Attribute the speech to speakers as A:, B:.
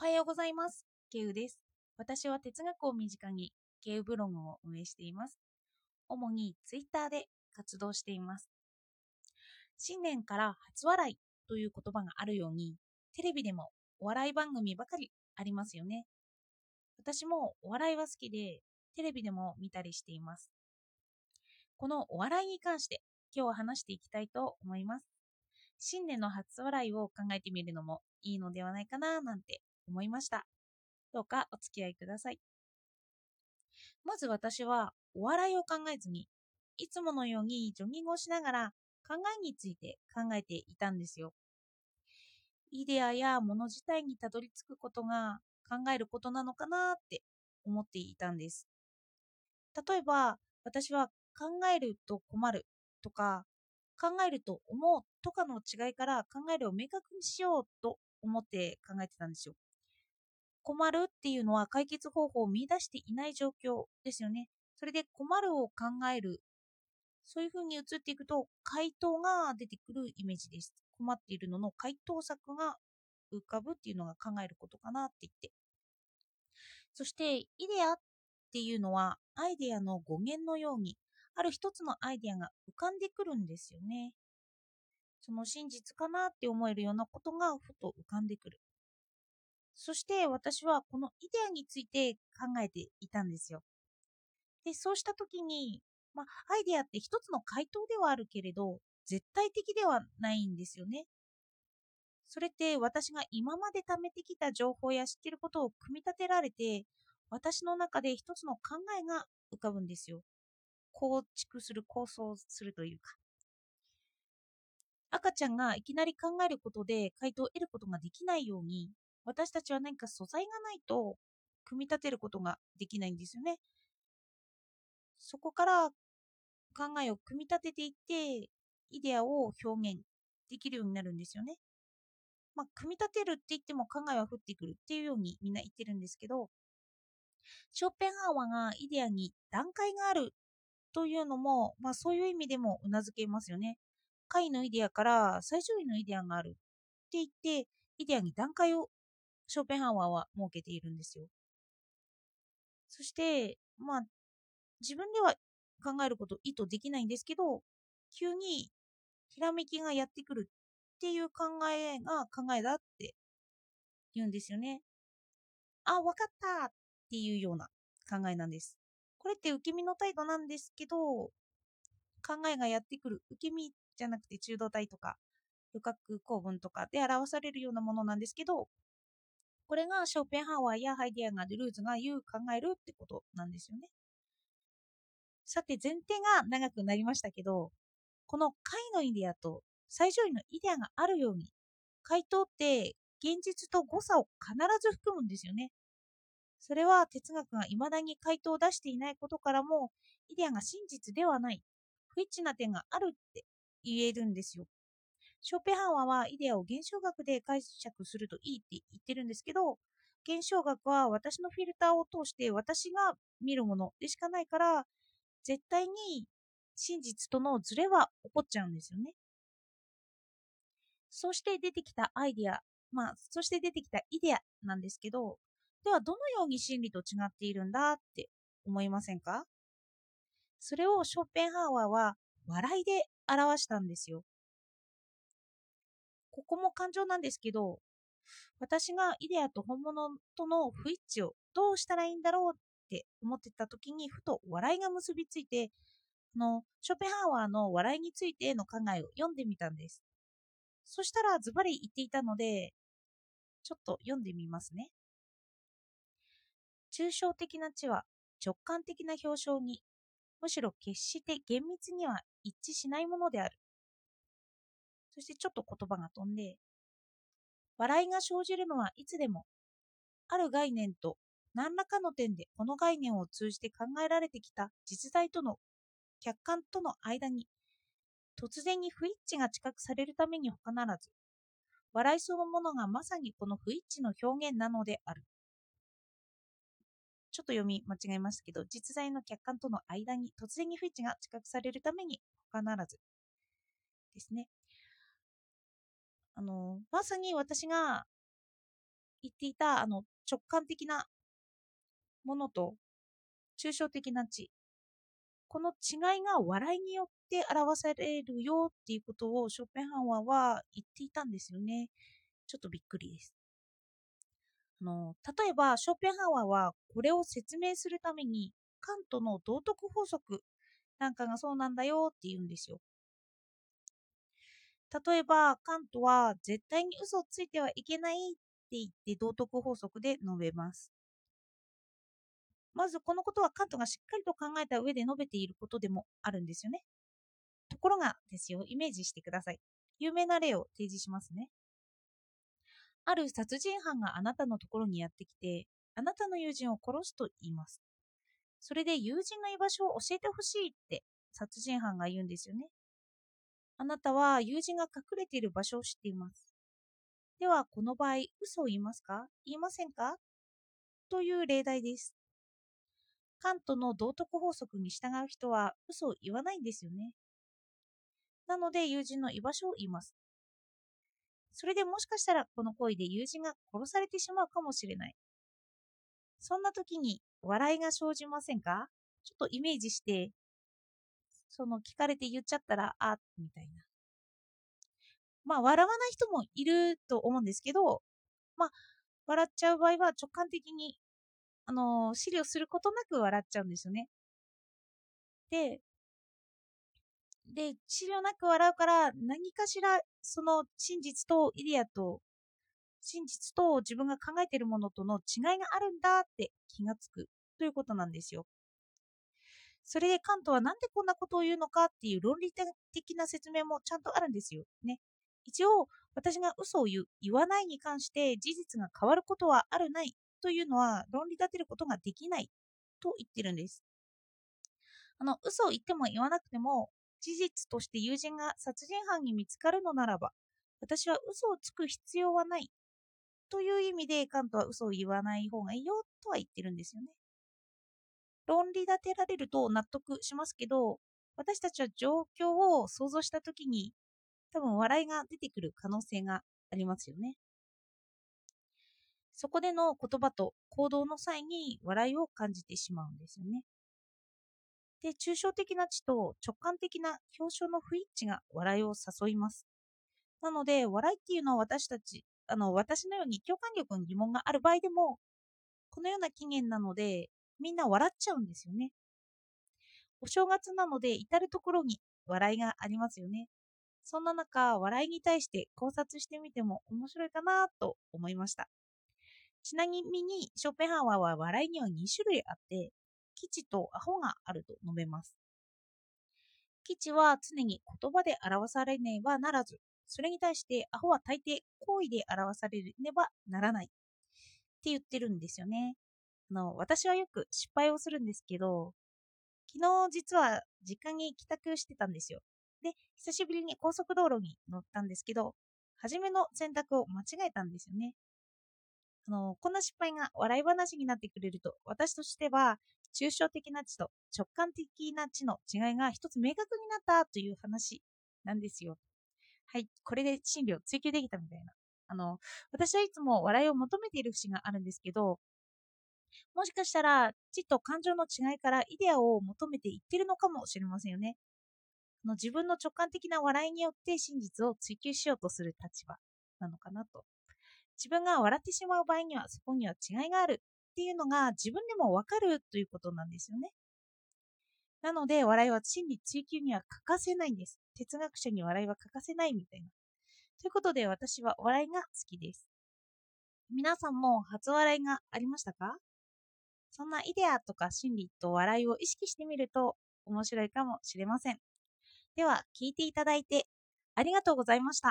A: はようございます。ケウです。私は哲学を身近にケウブログを運営しています。主にツイッターで活動しています。新年から初笑いという言葉があるように、テレビでもお笑い番組ばかりありますよね。私もお笑いは好きで、テレビでも見たりしています。このお笑いに関して今日は話していきたいと思います。新年の初笑いを考えてみるのもいいのではないかななんて思いました。どうかお付き合いください。まず私はお笑いを考えずに、いつものようにジョギングをしながら考えについて考えていたんですよ。イデアやもの自体にたどり着くことが考えることなのかなって思っていたんです。例えば、私は考えると困るとか、考えると思うとかの違いから考えるを明確にしようと思って考えてたんですよ。困るっていうのは解決方法を見出していない状況ですよね。それで困るを考える。そういうふうに移っていくと回答が出てくるイメージです。困っているのの回答策が浮かぶっていうのが考えることかなって言って。そして、イデアっていうのはアイデアの語源のように、ある一つのアイデアが浮かんでくるんですよね。その真実かなって思えるようなことがふと浮かんでくる。そして私はこのイデアについて考えていたんですよ。で、そうした時に、まあ、アイデアって一つの回答ではあるけれど、絶対的ではないんですよね。それって私が今まで貯めてきた情報や知っていることを組み立てられて、私の中で一つの考えが浮かぶんですよ。構築する、構想するというか。赤ちゃんがいきなり考えることで回答を得ることができないように、私たちは何か素材がないと組み立てることができないんですよね。そこから考えを組み立てていって、イデアを表現できるようになるんですよね。まあ、組み立てるって言っても考えは降ってくるっていうようにみんな言ってるんですけど、ショーペンハーワーがイデアに段階があるというのも、まあそういう意味でもうなずけますよね。下位のイデアから最上位のイデアがあるって言って、イデアに段階をショーペンハワーは設けているんですよ。そして、まあ、自分では考えること意図できないんですけど、急にひらめきがやってくるっていう考えが考えだって言うんですよね。あ、わかったっていうような考えなんです。これって受け身の態度なんですけど、考えがやってくる受け身じゃなくて中動態とか、与格構文とかで表されるようなものなんですけど、これがショーペンハウアーやハイデガー・ドゥルーズが言う考えるってことなんですよね。さて、前提が長くなりましたけど、この下位のイデアと最上位のイデアがあるように、回答って現実と誤差を必ず含むんですよね。それは哲学が未だに回答を出していないことからも、イデアが真実ではない、不一致な点があるって言えるんですよ。ショーペンハーワーはイデアを現象学で解釈するといいって言ってるんですけど、現象学は私のフィルターを通して私が見るものでしかないから、絶対に真実とのズレは起こっちゃうんですよね。そして出てきたアイデア、まあ、そして出てきたイデアなんですけど、ではどのように真理と違っているんだって思いませんか？それをショーペンハーワーは笑いで表したんですよ。ここも感情なんですけど、私がイデアと本物との不一致をどうしたらいいんだろうって思ってた時にふと笑いが結びついて、のショペハワーの笑いについての考えを読んでみたんです。そしたらズバリ言っていたので、ちょっと読んでみますね。抽象的な知は直感的な表彰に、むしろ決して厳密には一致しないものである。そしてちょっと言葉が飛んで、笑いが生じるのはいつでも、ある概念と何らかの点でこの概念を通じて考えられてきた実在との客観との間に、突然に不一致が知覚されるために他ならず、笑いそのものがまさにこの不一致の表現なのである。ちょっと読み間違えましたけど、実在の客観との間に突然に不一致が知覚されるために他ならずですね。あの、まさに私が言っていたあの直感的なものと抽象的な知この違いが笑いによって表されるよっていうことをショッペンハンワーは言っていたんですよね。ちょっとびっくりです。あの例えば、ショッペンハンワーはこれを説明するためにカントの道徳法則なんかがそうなんだよって言うんですよ。例えば、カントは絶対に嘘をついてはいけないって言って道徳法則で述べます。まずこのことはカントがしっかりと考えた上で述べていることでもあるんですよね。ところがですよ、イメージしてください。有名な例を提示しますね。ある殺人犯があなたのところにやってきて、あなたの友人を殺すと言います。それで友人の居場所を教えてほしいって殺人犯が言うんですよね。あなたは友人が隠れている場所を知っています。では、この場合、嘘を言いますか？言いませんか？という例題です。カントの道徳法則に従う人は嘘を言わないんですよね。なので友人の居場所を言います。それでもしかしたらこの行為で友人が殺されてしまうかもしれない。そんな時に笑いが生じませんか？ちょっとイメージして、その聞かれて言っちゃったら、あ、みたいな。まあ、笑わない人もいると思うんですけど、まあ、笑っちゃう場合は直感的にあの、資料することなく笑っちゃうんですよね。で、で、資料なく笑うから、何かしら、その真実とイデアと、真実と自分が考えているものとの違いがあるんだって気がつくということなんですよ。それでカントはなんでこんなことを言うのかっていう論理的な説明もちゃんとあるんですよ。ね。一応、私が嘘を言う、言わないに関して事実が変わることはあるないというのは論理立てることができないと言ってるんです。あの、嘘を言っても言わなくても、事実として友人が殺人犯に見つかるのならば、私は嘘をつく必要はないという意味でカントは嘘を言わない方がいいよとは言ってるんですよね。論理立てられると納得しますけど、私たちは状況を想像したときに多分笑いが出てくる可能性がありますよね。そこでの言葉と行動の際に笑いを感じてしまうんですよね。で、抽象的な知と直感的な表彰の不一致が笑いを誘います。なので、笑いっていうのは私たち、あの、私のように共感力に疑問がある場合でも、このような起源なので、みんな笑っちゃうんですよね。お正月なので、至るところに笑いがありますよね。そんな中、笑いに対して考察してみても面白いかなと思いました。ちなみに、ショッペンハワーは笑いには2種類あって、基地とアホがあると述べます。基地は常に言葉で表されねばならず、それに対してアホは大抵行為で表されねばならないって言ってるんですよね。あの私はよく失敗をするんですけど、昨日実は実家に帰宅してたんですよ。で、久しぶりに高速道路に乗ったんですけど、初めの選択を間違えたんですよね。あのこんな失敗が笑い話になってくれると私としては抽象的な知と直感的な知の違いが一つ明確になったという話なんですよ。はい、これで真理を追求できたみたいな。あの、私はいつも笑いを求めている節があるんですけど、もしかしたら知と感情の違いからイデアを求めていってるのかもしれませんよね。の自分の直感的な笑いによって真実を追求しようとする立場なのかなと自分が笑ってしまう場合にはそこには違いがあるっていうのが自分でもわかるということなんですよね。なので笑いは真理追求には欠かせないんです。哲学者に笑いは欠かせないみたいな。ということで私は笑いが好きです。皆さんも初笑いがありましたか？そんなイデアとか心理と笑いを意識してみると面白いかもしれません。では聞いていただいてありがとうございました。